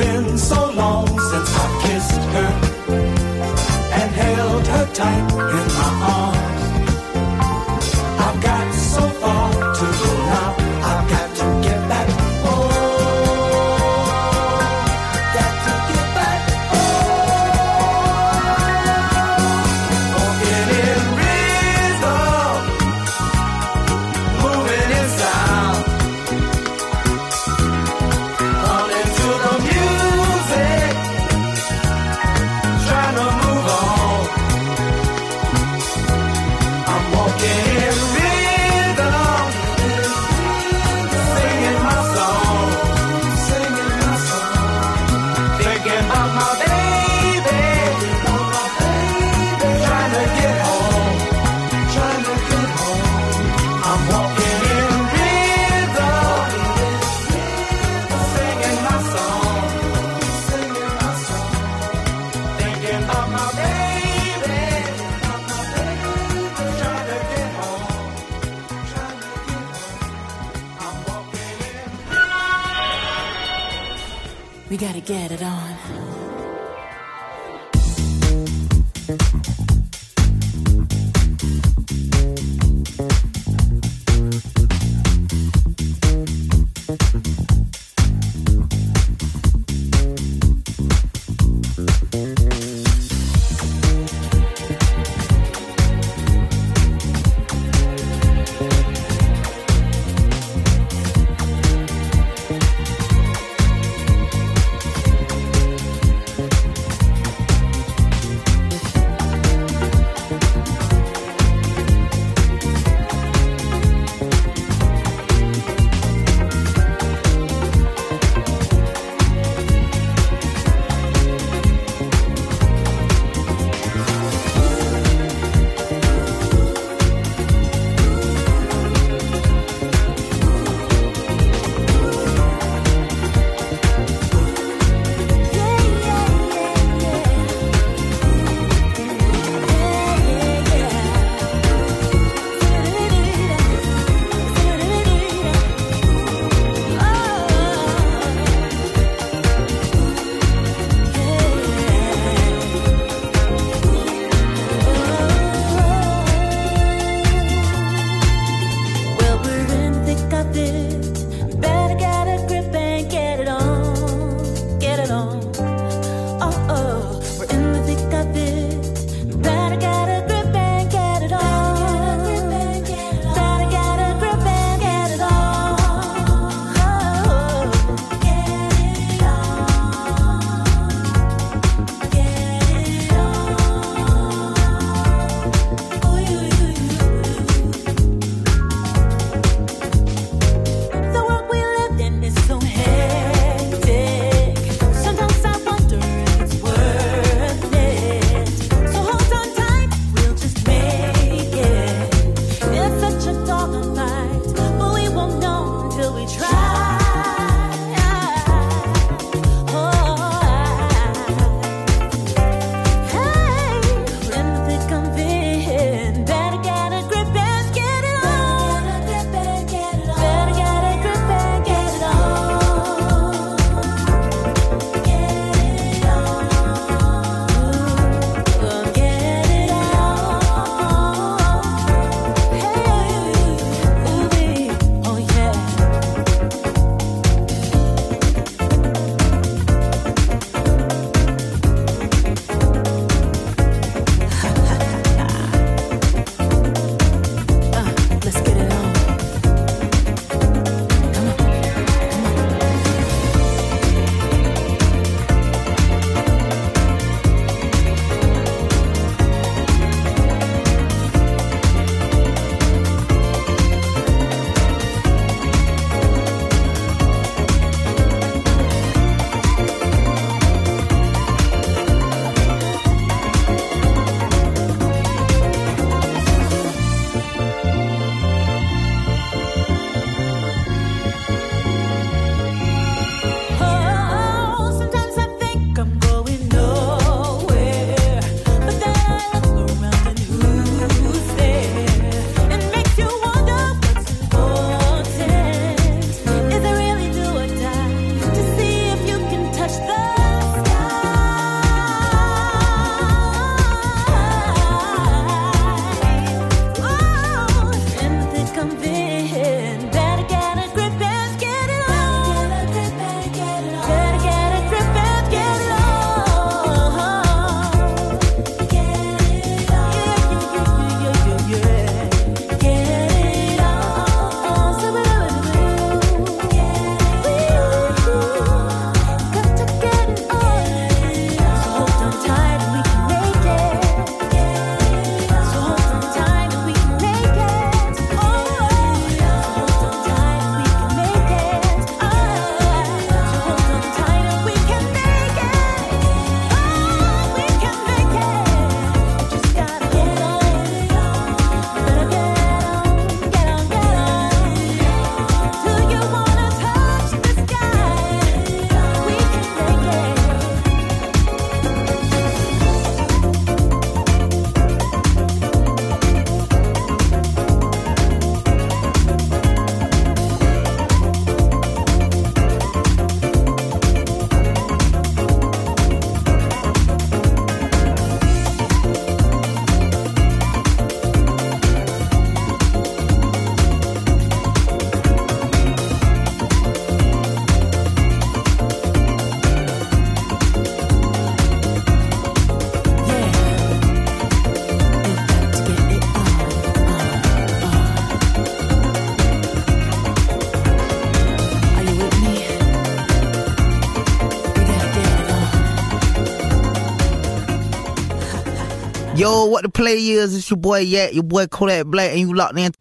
been so long since I kissed her and held her tight in my arms. get it on. What the play is? It's your boy Yak, your boy Kodak Black, and you locked in.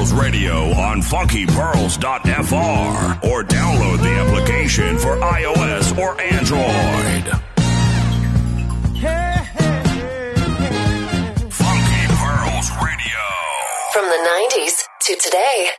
Pearls Radio on funkypearls.fr or download the application for iOS or Android. Funky Pearls Radio. From the 90s to today.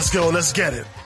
Let's go. Let's get it.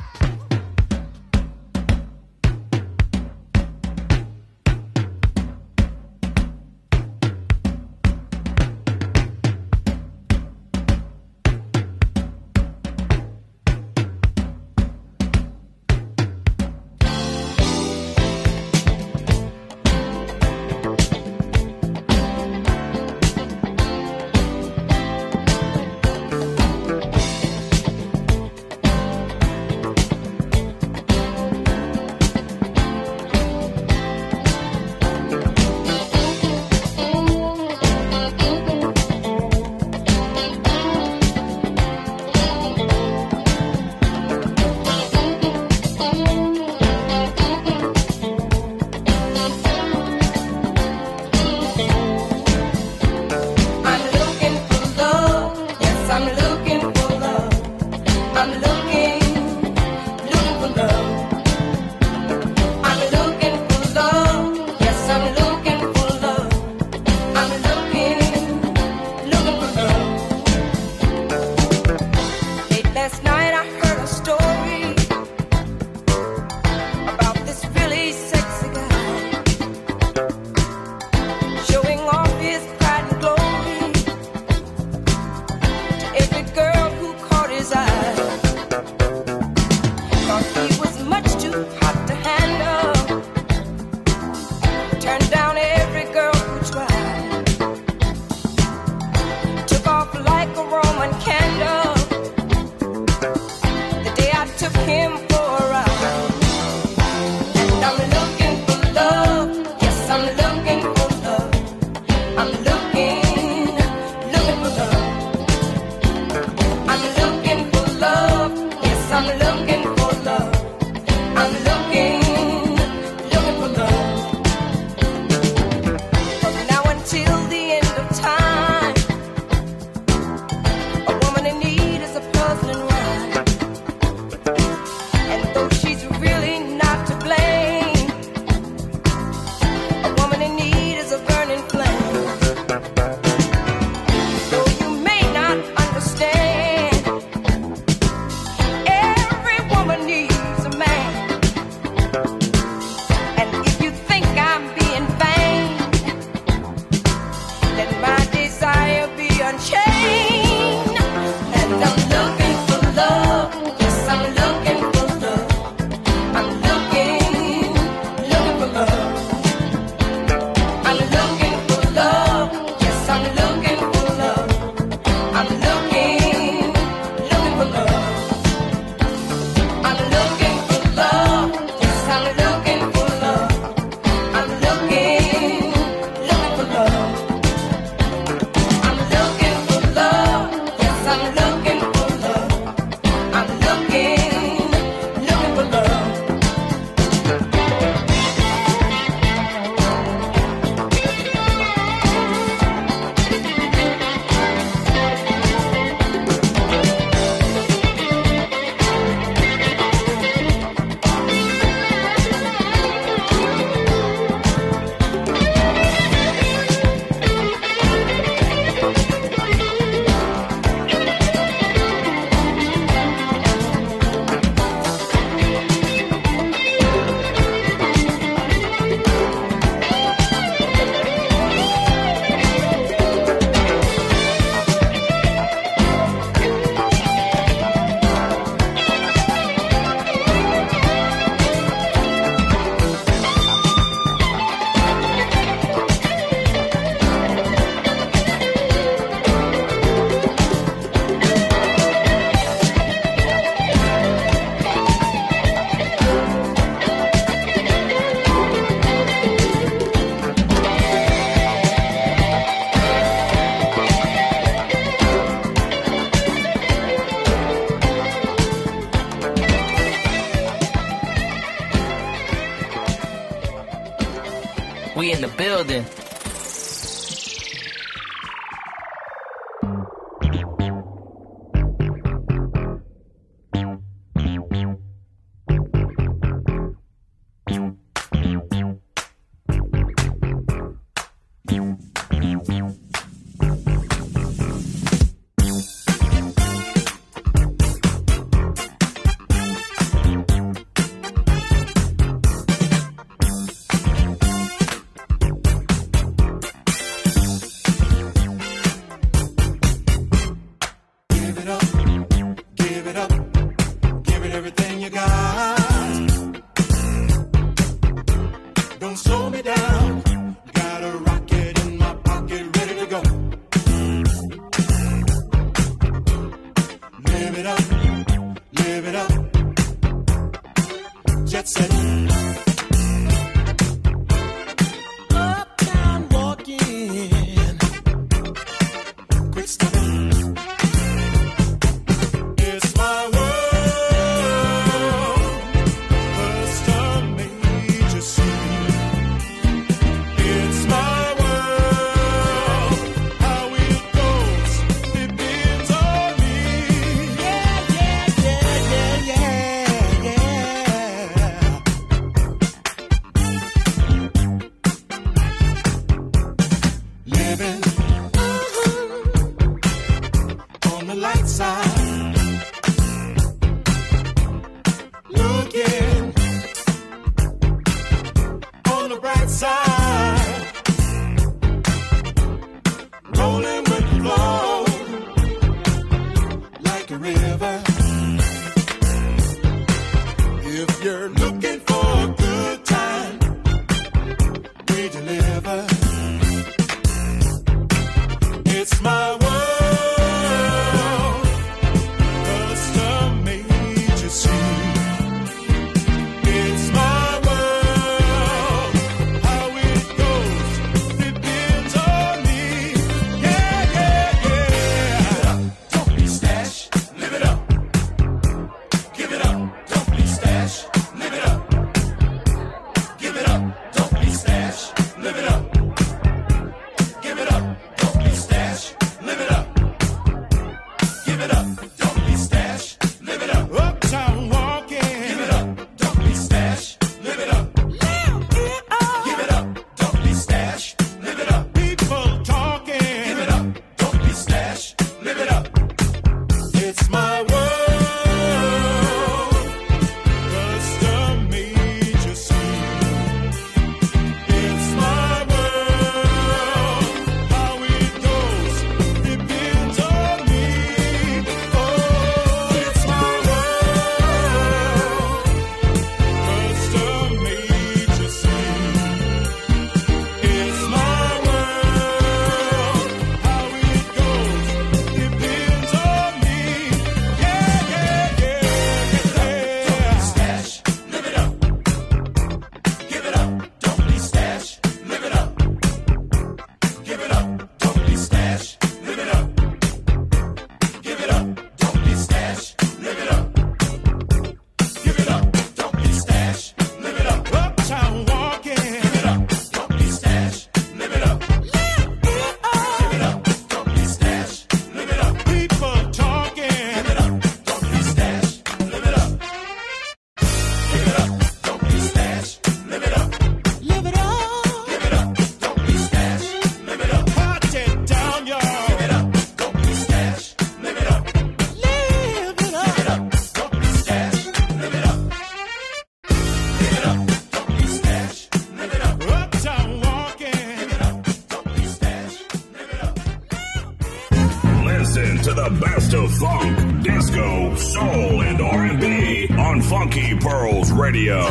soul, and R&B on Funky Pearls radio.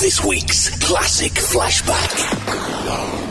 This week's classic flashback.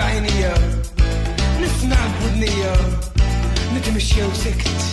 بعينيا نسمع بودنيا نتمشى وسكت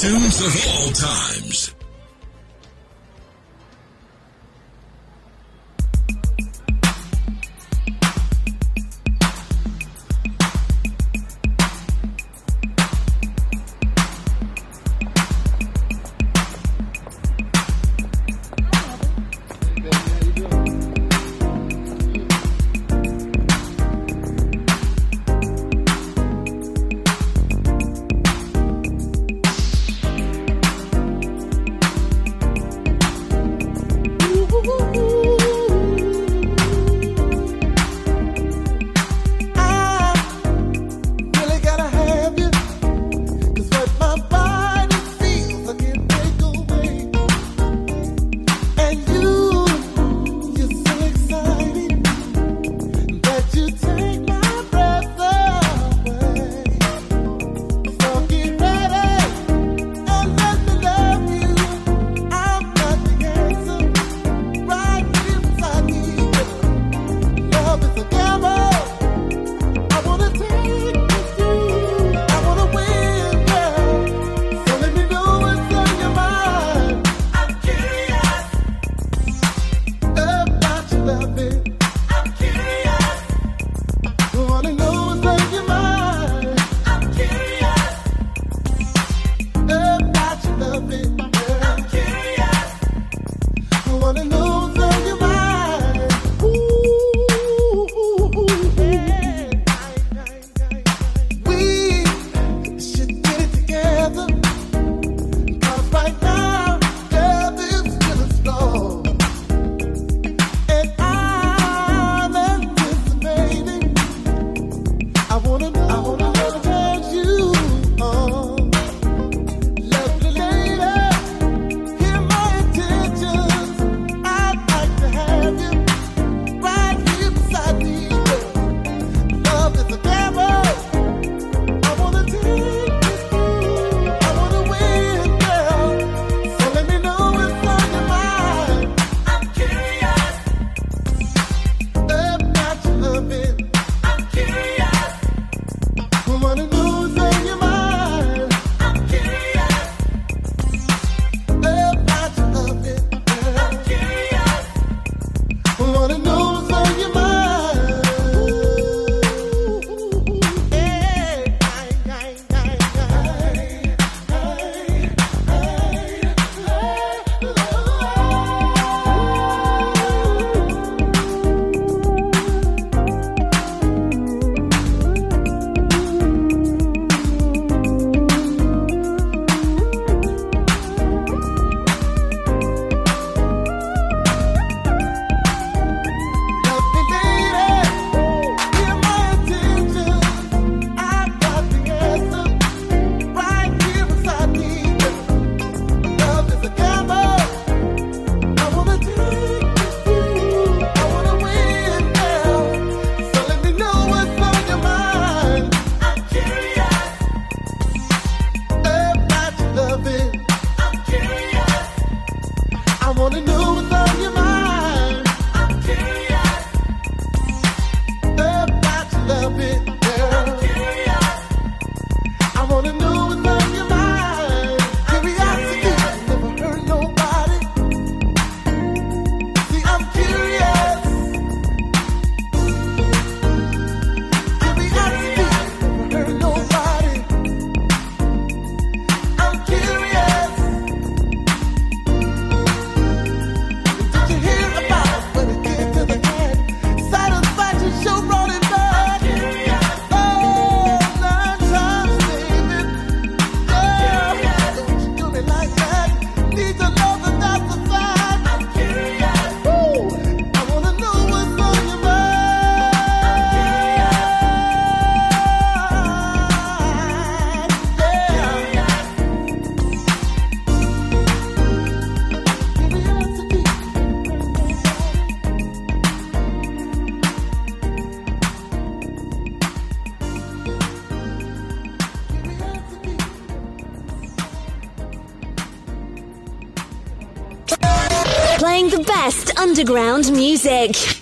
tunes of all times. Underground music.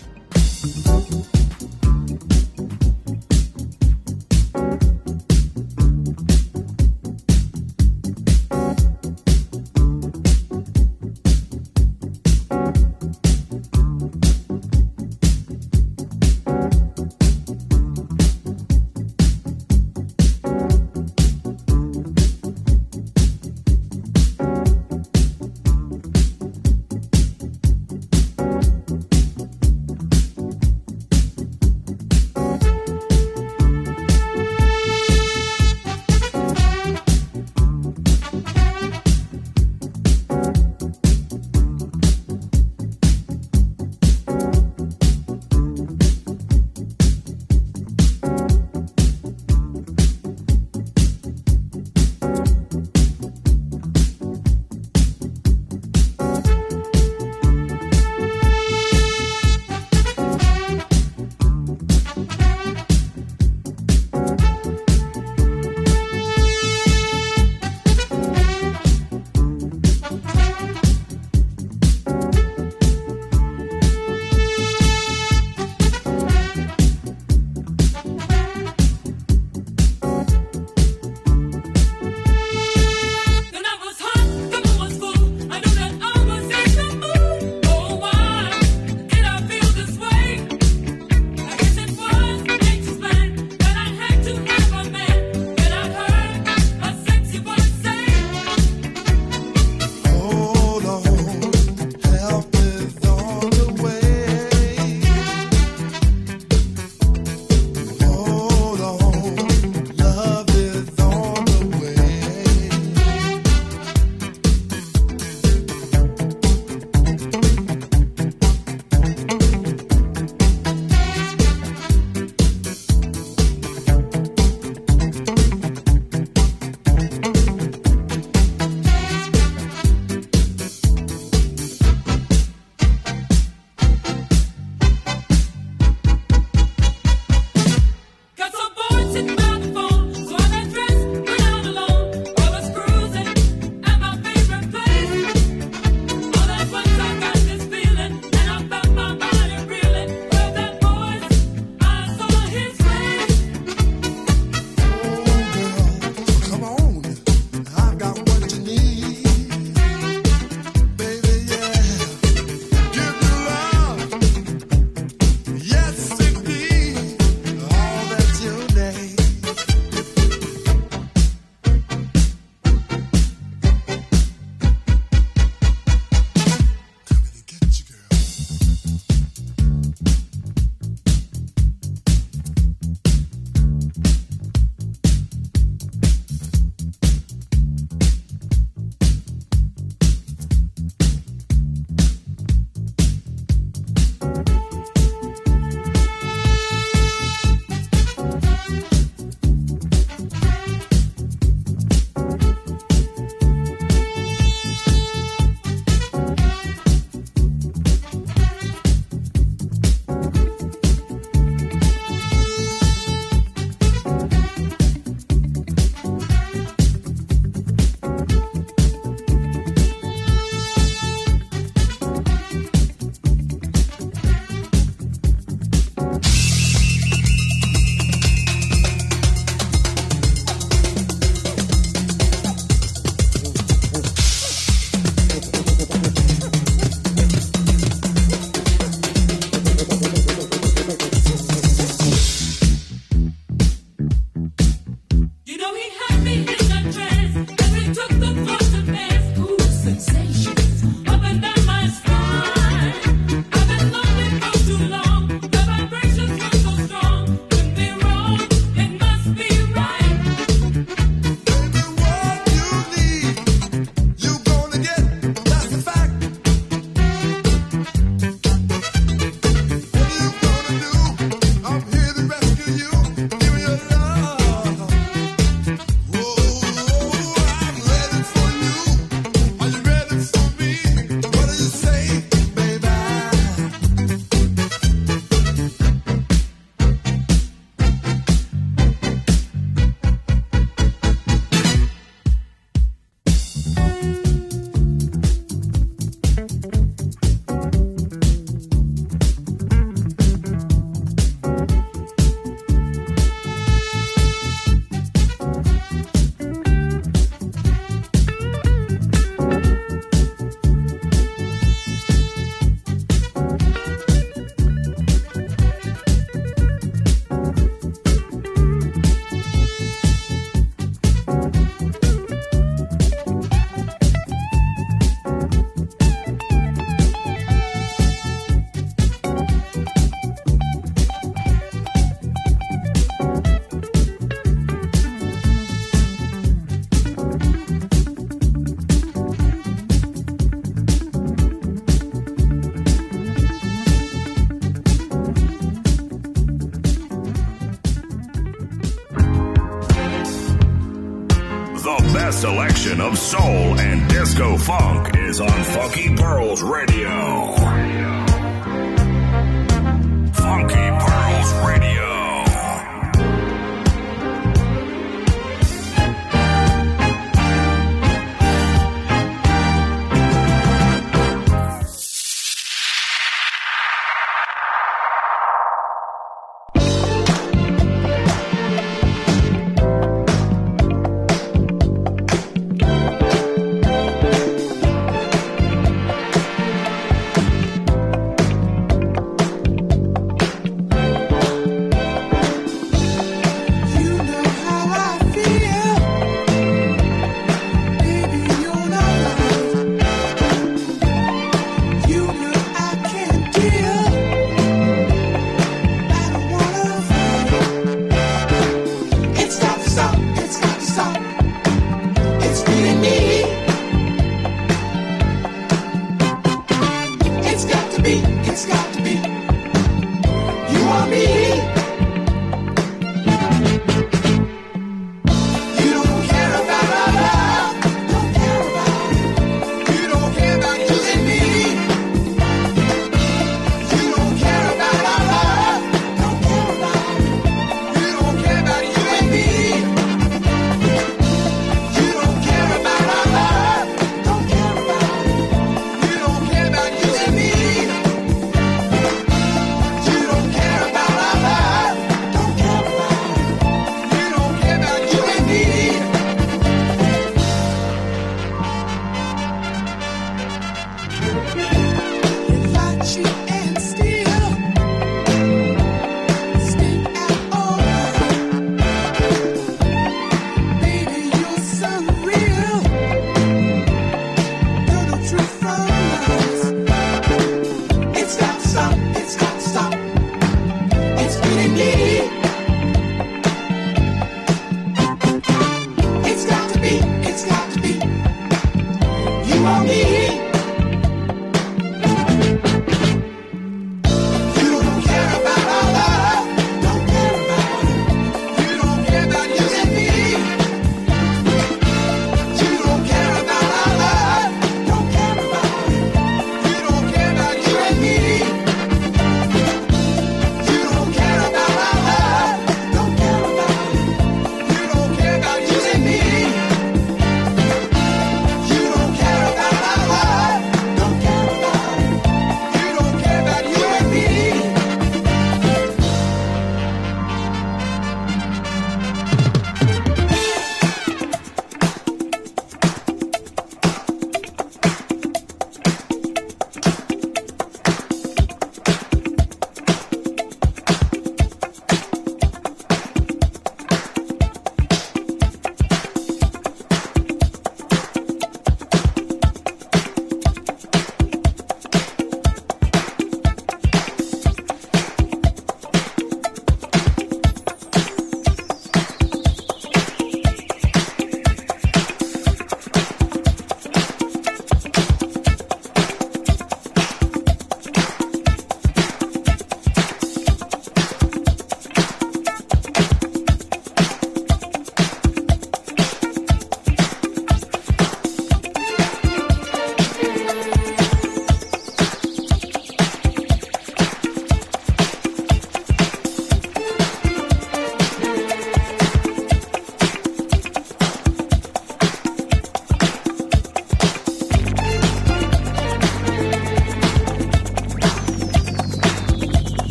collection of soul and disco funk is on Funky Pearls Radio.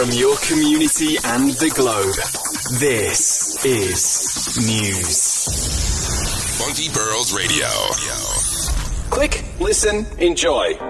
From your community and the globe, this is News. Funky Pearls Radio. Click, listen, enjoy.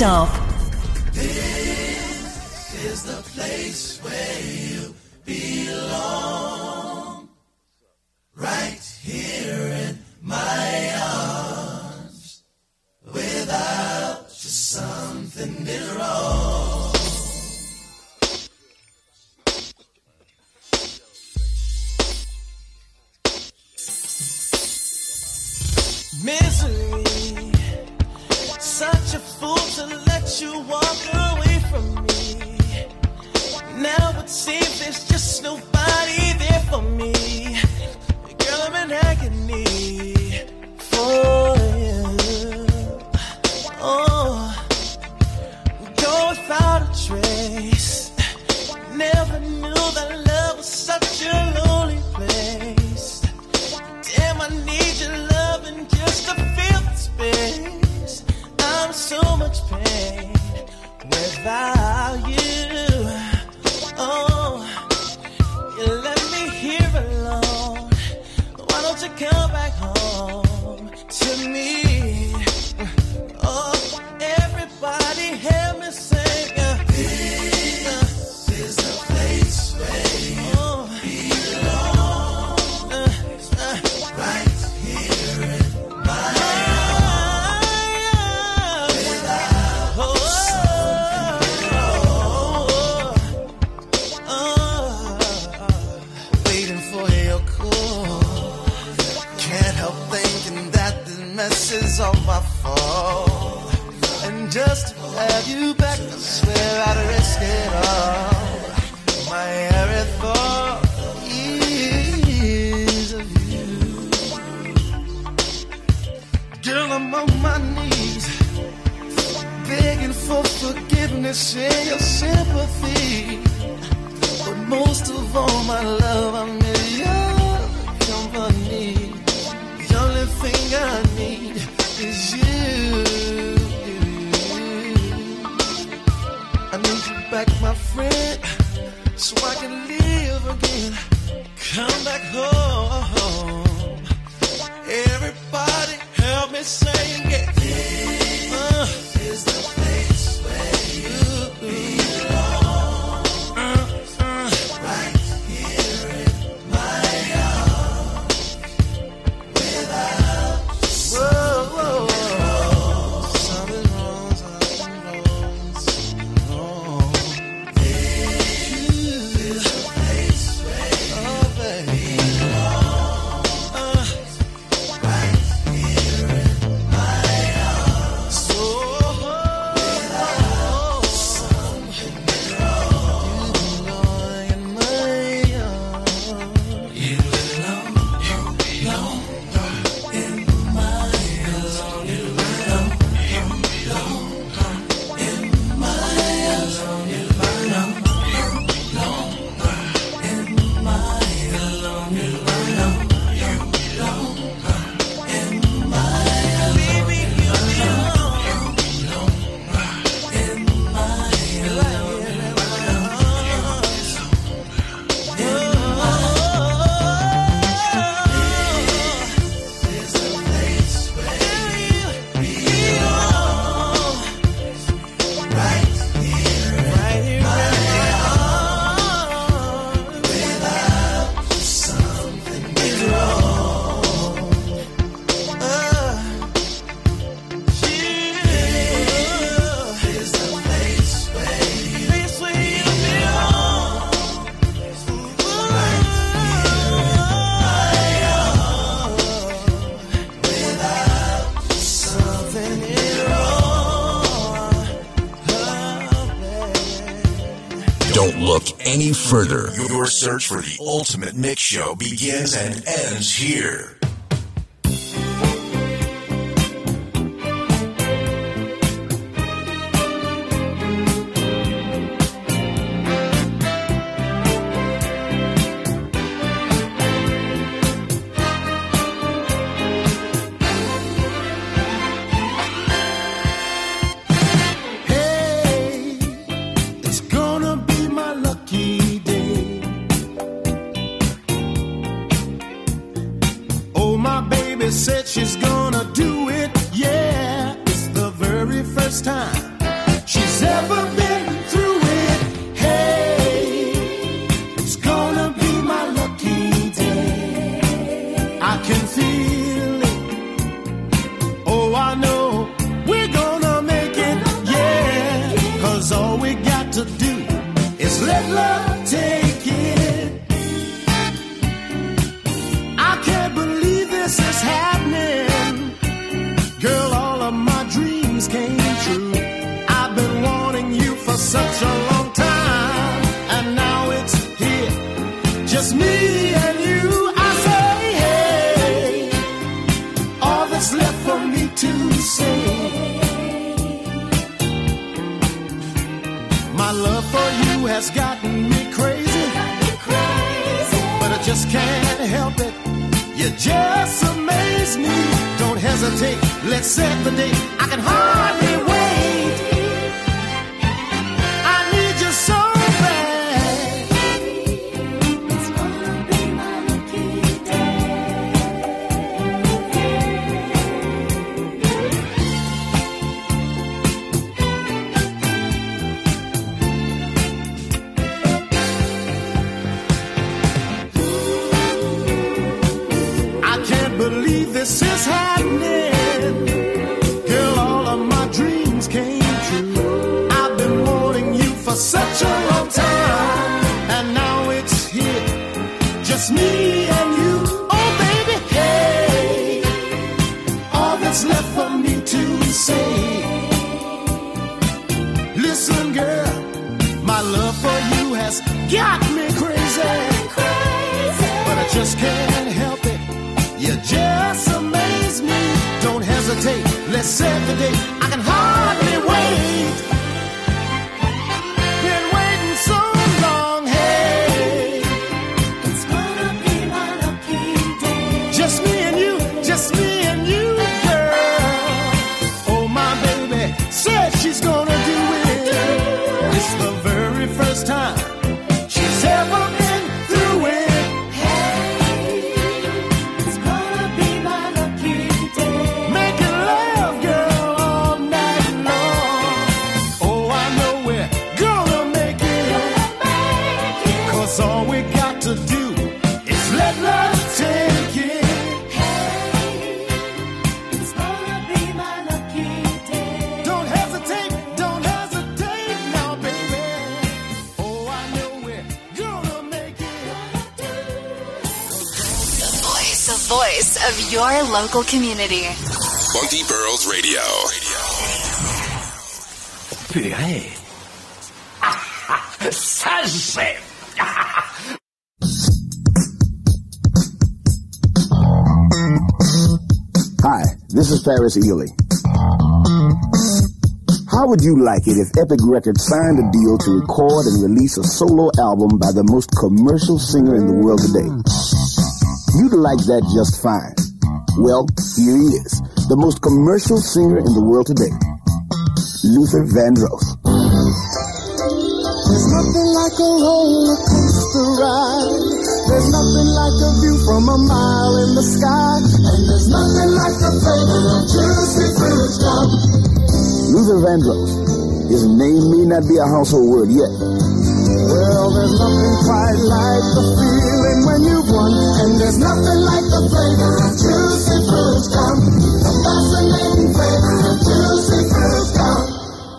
staff any further. Your search for the ultimate mix show begins and ends here. Let's the date. Local community. Funky Pearls Radio. Purée. Ça, c'est... Hi, this is Paris Ely. How would you like it if Epic Records signed a deal to record and release a solo album by the most commercial singer in the world today? You'd like that just fine. Well, here he is, the most commercial singer in the world today, Luther Vandross. There's nothing like a roller coaster ride. There's nothing like a view from a mile in the sky. And there's nothing like the flavor of juicy fruit gum. Luther Vandross. His name may not be a household word yet, Well, there's nothing quite like the feeling when you've won. And there's nothing like the flavor of juicy fruit gum. The fascinating flavor of juicy fruit gum.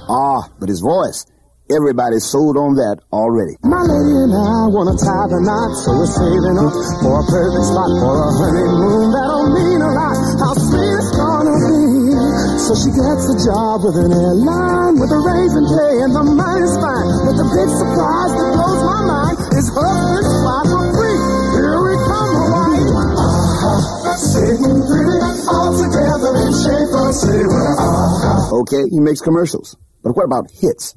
Ah, but his voice. Everybody's sold on that already. My lady and I wanna tie the knot, so we're saving up for a perfect spot for a honeymoon. That'll mean a lot. So she gets a job with an airline with a raising pay and the money's fine. But the big surprise that blows my mind is her first flight for free. Here we come, Hawaii. Uh-huh. Sitting pretty all together in shape. Say we're uh-huh. Okay, he makes commercials. But what about hits?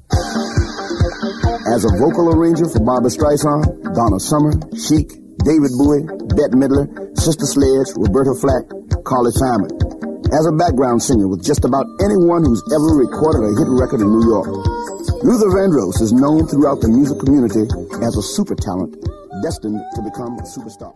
As a vocal arranger for Barbra Streisand, Donna Summer, Chic, David Bowie, Bette Midler, Sister Sledge, Roberta Flack, Carly Simon. As a background singer with just about anyone who's ever recorded a hit record in New York. Luther Vandross is known throughout the music community as a super talent destined to become a superstar.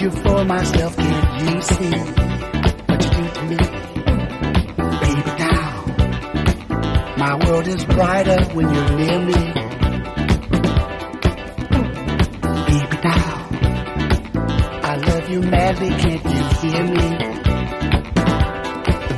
You for myself, can't you see what you do to me? Baby doll. My world is brighter when you're near me. Baby doll. I love you madly, can't you hear me?